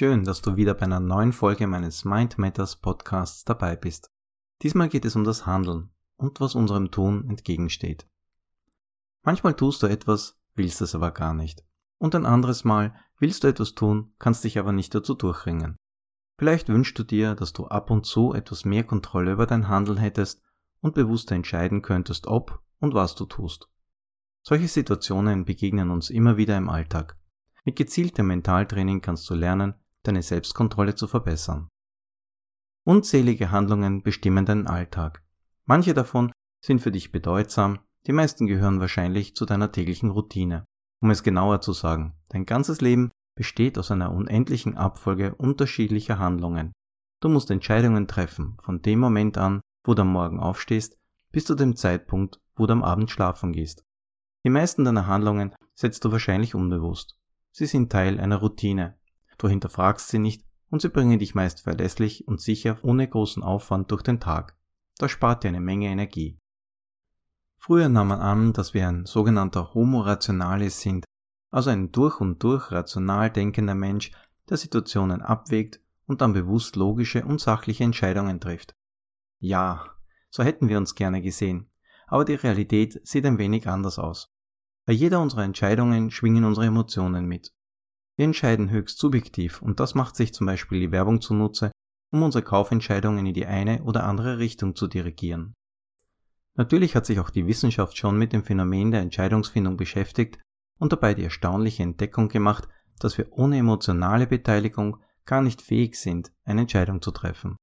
Schön, dass du wieder bei einer neuen Folge meines Mind Matters Podcasts dabei bist. Diesmal geht es um das Handeln und was unserem Tun entgegensteht. Manchmal tust du etwas, willst es aber gar nicht. Und ein anderes Mal willst du etwas tun, kannst dich aber nicht dazu durchringen. Vielleicht wünschst du dir, dass du ab und zu etwas mehr Kontrolle über dein Handeln hättest und bewusster entscheiden könntest, ob und was du tust. Solche Situationen begegnen uns immer wieder im Alltag. Mit gezieltem Mentaltraining kannst du lernen, deine Selbstkontrolle zu verbessern. Unzählige Handlungen bestimmen deinen Alltag. Manche davon sind für dich bedeutsam, die meisten gehören wahrscheinlich zu deiner täglichen Routine. Um es genauer zu sagen, dein ganzes Leben besteht aus einer unendlichen Abfolge unterschiedlicher Handlungen. Du musst Entscheidungen treffen, von dem Moment an, wo du am Morgen aufstehst, bis zu dem Zeitpunkt, wo du am Abend schlafen gehst. Die meisten deiner Handlungen setzt du wahrscheinlich unbewusst. Sie sind Teil einer Routine. Du hinterfragst sie nicht und sie bringen dich meist verlässlich und sicher ohne großen Aufwand durch den Tag. Das spart dir eine Menge Energie. Früher nahm man an, dass wir ein sogenannter Homo rationalis sind, also ein durch und durch rational denkender Mensch, der Situationen abwägt und dann bewusst logische und sachliche Entscheidungen trifft. Ja, so hätten wir uns gerne gesehen, aber die Realität sieht ein wenig anders aus. Bei jeder unserer Entscheidungen schwingen unsere Emotionen mit. Wir entscheiden höchst subjektiv und das macht sich zum Beispiel die Werbung zunutze, um unsere Kaufentscheidungen in die eine oder andere Richtung zu dirigieren. Natürlich hat sich auch die Wissenschaft schon mit dem Phänomen der Entscheidungsfindung beschäftigt und dabei die erstaunliche Entdeckung gemacht, dass wir ohne emotionale Beteiligung gar nicht fähig sind, eine Entscheidung zu treffen.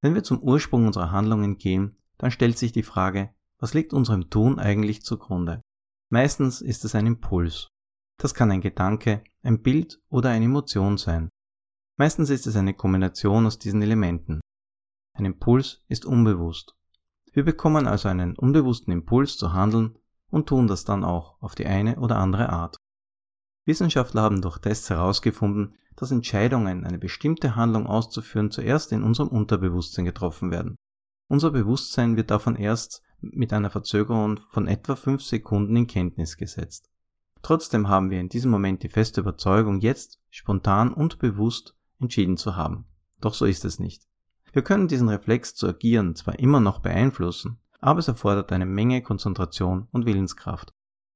Wenn wir zum Ursprung unserer Handlungen gehen, dann stellt sich die Frage, was liegt unserem Tun eigentlich zugrunde? Meistens ist es ein Impuls. Das kann ein Gedanke, ein Bild oder eine Emotion sein. Meistens ist es eine Kombination aus diesen Elementen. Ein Impuls ist unbewusst. Wir bekommen also einen unbewussten Impuls zu handeln und tun das dann auch auf die eine oder andere Art. Wissenschaftler haben durch Tests herausgefunden, dass Entscheidungen, eine bestimmte Handlung auszuführen, zuerst in unserem Unterbewusstsein getroffen werden. Unser Bewusstsein wird davon erst mit einer Verzögerung von etwa 5 Sekunden in Kenntnis gesetzt. Trotzdem haben wir in diesem Moment die feste Überzeugung, jetzt spontan und bewusst entschieden zu haben. Doch so ist es nicht. Wir können diesen Reflex zu agieren zwar immer noch beeinflussen, aber es erfordert eine Menge Konzentration und Willenskraft.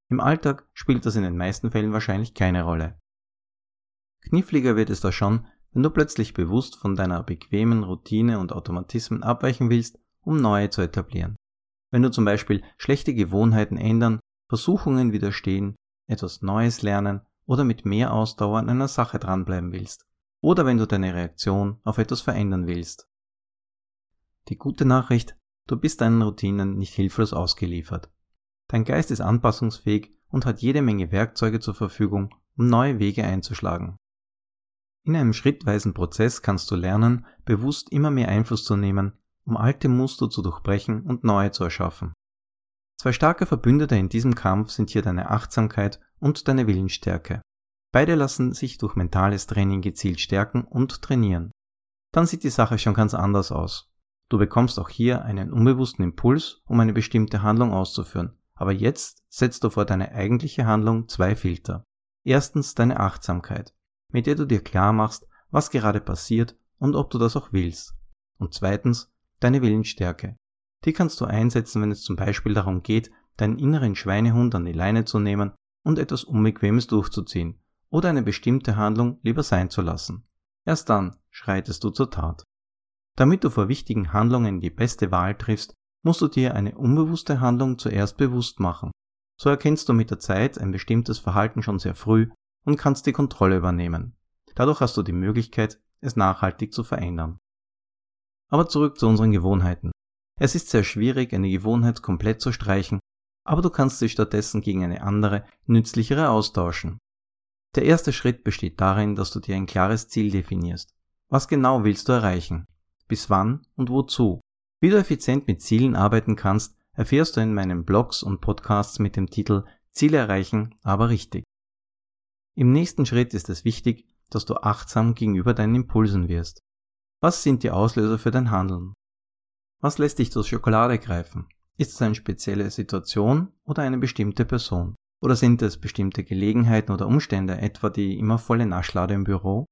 Im Alltag spielt das in den meisten Fällen wahrscheinlich keine Rolle. Kniffliger wird es da schon, wenn du plötzlich bewusst von deiner bequemen Routine und Automatismen abweichen willst, um neue zu etablieren. Wenn du zum Beispiel schlechte Gewohnheiten ändern, Versuchungen widerstehen, etwas Neues lernen oder mit mehr Ausdauer an einer Sache dranbleiben willst. Oder wenn du deine Reaktion auf etwas verändern willst. Die gute Nachricht, du bist deinen Routinen nicht hilflos ausgeliefert. Dein Geist ist anpassungsfähig und hat jede Menge Werkzeuge zur Verfügung, um neue Wege einzuschlagen. In einem schrittweisen Prozess kannst du lernen, bewusst immer mehr Einfluss zu nehmen um alte Muster zu durchbrechen und neue zu erschaffen. Zwei starke Verbündete in diesem Kampf sind hier deine Achtsamkeit und deine Willensstärke. Beide lassen sich durch mentales Training gezielt stärken und trainieren. Dann sieht die Sache schon ganz anders aus. Du bekommst auch hier einen unbewussten Impuls, um eine bestimmte Handlung auszuführen. Aber jetzt setzt du vor deine eigentliche Handlung zwei Filter. Erstens deine Achtsamkeit, mit der du dir klar machst, was gerade passiert und ob du das auch willst. Und zweitens deine Willensstärke. Die kannst du einsetzen, wenn es zum Beispiel darum geht, deinen inneren Schweinehund an die Leine zu nehmen und etwas Unbequemes durchzuziehen oder eine bestimmte Handlung lieber sein zu lassen. Erst dann schreitest du zur Tat. Damit du vor wichtigen Handlungen die beste Wahl triffst, musst du dir eine unbewusste Handlung zuerst bewusst machen. So erkennst du mit der Zeit ein bestimmtes Verhalten schon sehr früh und kannst die Kontrolle übernehmen. Dadurch hast du die Möglichkeit, es nachhaltig zu verändern. Aber zurück zu unseren Gewohnheiten. Es ist sehr schwierig, eine Gewohnheit komplett zu streichen, aber du kannst sie stattdessen gegen eine andere, nützlichere austauschen. Der erste Schritt besteht darin, dass du dir ein klares Ziel definierst. Was genau willst du erreichen? Bis wann und wozu? Wie du effizient mit Zielen arbeiten kannst, erfährst du in meinen Blogs und Podcasts mit dem Titel Ziele erreichen, aber richtig. Im nächsten Schritt ist es wichtig, dass du achtsam gegenüber deinen Impulsen wirst. Was sind die Auslöser für dein Handeln? Was lässt dich zur Schokolade greifen? Ist es eine spezielle Situation oder eine bestimmte Person? Oder sind es bestimmte Gelegenheiten oder Umstände, etwa die immer volle Naschlade im Büro?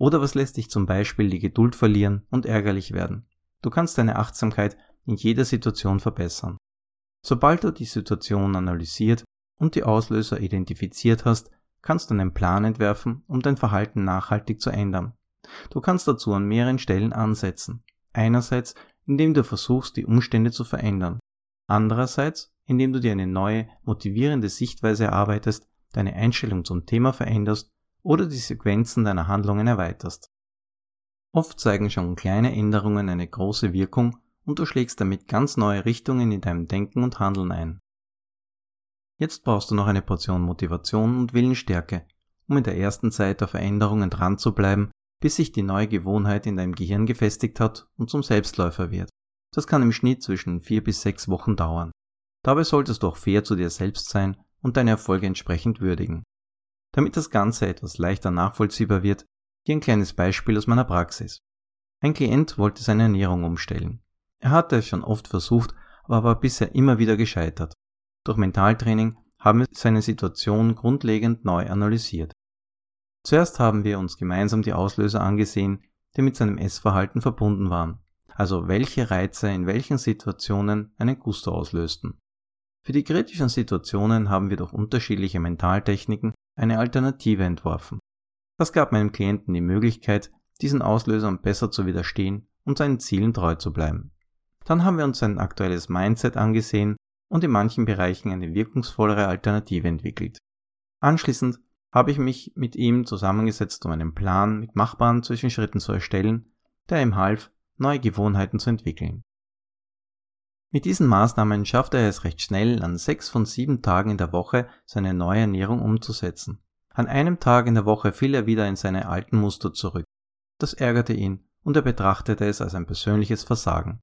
Oder was lässt dich zum Beispiel die Geduld verlieren und ärgerlich werden? Du kannst deine Achtsamkeit in jeder Situation verbessern. Sobald du die Situation analysiert und die Auslöser identifiziert hast, kannst du einen Plan entwerfen, um dein Verhalten nachhaltig zu ändern. Du kannst dazu an mehreren Stellen ansetzen. Einerseits, indem du versuchst, die Umstände zu verändern. Andererseits, indem du dir eine neue, motivierende Sichtweise erarbeitest, deine Einstellung zum Thema veränderst oder die Sequenzen deiner Handlungen erweiterst. Oft zeigen schon kleine Änderungen eine große Wirkung und du schlägst damit ganz neue Richtungen in deinem Denken und Handeln ein. Jetzt brauchst du noch eine Portion Motivation und Willensstärke, um in der ersten Zeit der Veränderungen dran zu bleiben, bis sich die neue Gewohnheit in deinem Gehirn gefestigt hat und zum Selbstläufer wird. Das kann im Schnitt zwischen vier bis sechs Wochen dauern. Dabei solltest du auch fair zu dir selbst sein und deine Erfolge entsprechend würdigen. Damit das Ganze etwas leichter nachvollziehbar wird, hier ein kleines Beispiel aus meiner Praxis. Ein Klient wollte seine Ernährung umstellen. Er hatte es schon oft versucht, aber war bisher immer wieder gescheitert. Durch Mentaltraining haben wir seine Situation grundlegend neu analysiert. Zuerst haben wir uns gemeinsam die Auslöser angesehen, die mit seinem Essverhalten verbunden waren, also welche Reize in welchen Situationen einen Gusto auslösten. Für die kritischen Situationen haben wir durch unterschiedliche Mentaltechniken eine Alternative entworfen. Das gab meinem Klienten die Möglichkeit, diesen Auslösern besser zu widerstehen und seinen Zielen treu zu bleiben. Dann haben wir uns sein aktuelles Mindset angesehen und in manchen Bereichen eine wirkungsvollere Alternative entwickelt. Anschließend habe ich mich mit ihm zusammengesetzt, um einen Plan mit machbaren Zwischenschritten zu erstellen, der ihm half, neue Gewohnheiten zu entwickeln. Mit diesen Maßnahmen schaffte er es recht schnell, an sechs von sieben Tagen in der Woche seine neue Ernährung umzusetzen. An einem Tag in der Woche fiel er wieder in seine alten Muster zurück. Das ärgerte ihn und er betrachtete es als ein persönliches Versagen.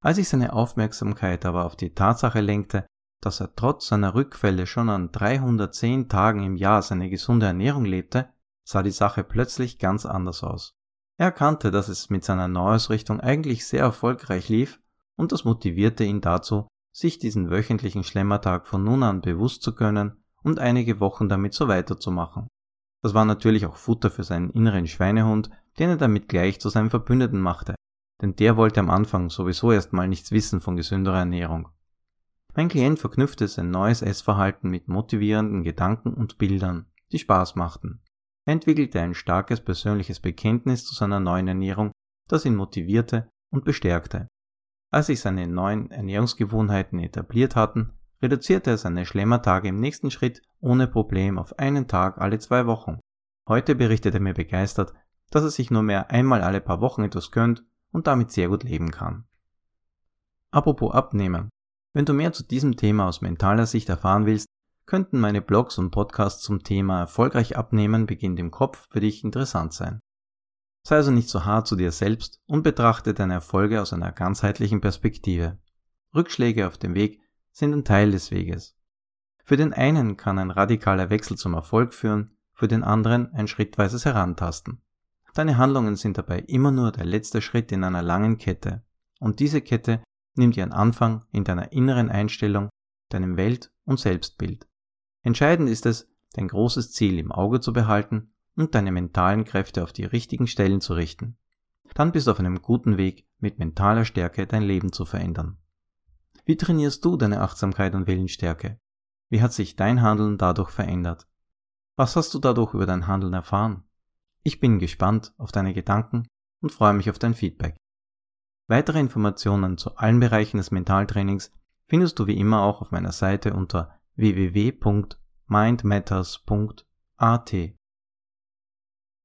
Als ich seine Aufmerksamkeit aber auf die Tatsache lenkte, dass er trotz seiner Rückfälle schon an 310 Tagen im Jahr seine gesunde Ernährung lebte, sah die Sache plötzlich ganz anders aus. Er erkannte, dass es mit seiner Neuausrichtung eigentlich sehr erfolgreich lief und das motivierte ihn dazu, sich diesen wöchentlichen Schlemmertag von nun an bewusst zu können und einige Wochen damit so weiterzumachen. Das war natürlich auch Futter für seinen inneren Schweinehund, den er damit gleich zu seinem Verbündeten machte, denn der wollte am Anfang sowieso erstmal nichts wissen von gesünderer Ernährung. Mein Klient verknüpfte sein neues Essverhalten mit motivierenden Gedanken und Bildern, die Spaß machten. Er entwickelte ein starkes persönliches Bekenntnis zu seiner neuen Ernährung, das ihn motivierte und bestärkte. Als sich seine neuen Ernährungsgewohnheiten etabliert hatten, reduzierte er seine Schlemmertage im nächsten Schritt ohne Problem auf einen Tag alle zwei Wochen. Heute berichtet er mir begeistert, dass er sich nur mehr einmal alle paar Wochen etwas gönnt und damit sehr gut leben kann. Apropos Abnehmen. Wenn du mehr zu diesem Thema aus mentaler Sicht erfahren willst, könnten meine Blogs und Podcasts zum Thema erfolgreich abnehmen beginnt im Kopf für dich interessant sein. Sei also nicht so hart zu dir selbst und betrachte deine Erfolge aus einer ganzheitlichen Perspektive. Rückschläge auf dem Weg sind ein Teil des Weges. Für den einen kann ein radikaler Wechsel zum Erfolg führen, für den anderen ein schrittweises Herantasten. Deine Handlungen sind dabei immer nur der letzte Schritt in einer langen Kette. Und diese Kette nimmt ihren Anfang in deiner inneren Einstellung, deinem Welt- und Selbstbild. Entscheidend ist es, dein großes Ziel im Auge zu behalten und deine mentalen Kräfte auf die richtigen Stellen zu richten. Dann bist du auf einem guten Weg, mit mentaler Stärke dein Leben zu verändern. Wie trainierst du deine Achtsamkeit und Willensstärke? Wie hat sich dein Handeln dadurch verändert? Was hast du dadurch über dein Handeln erfahren? Ich bin gespannt auf deine Gedanken und freue mich auf dein Feedback. Weitere Informationen zu allen Bereichen des Mentaltrainings findest du wie immer auch auf meiner Seite unter www.mindmatters.at.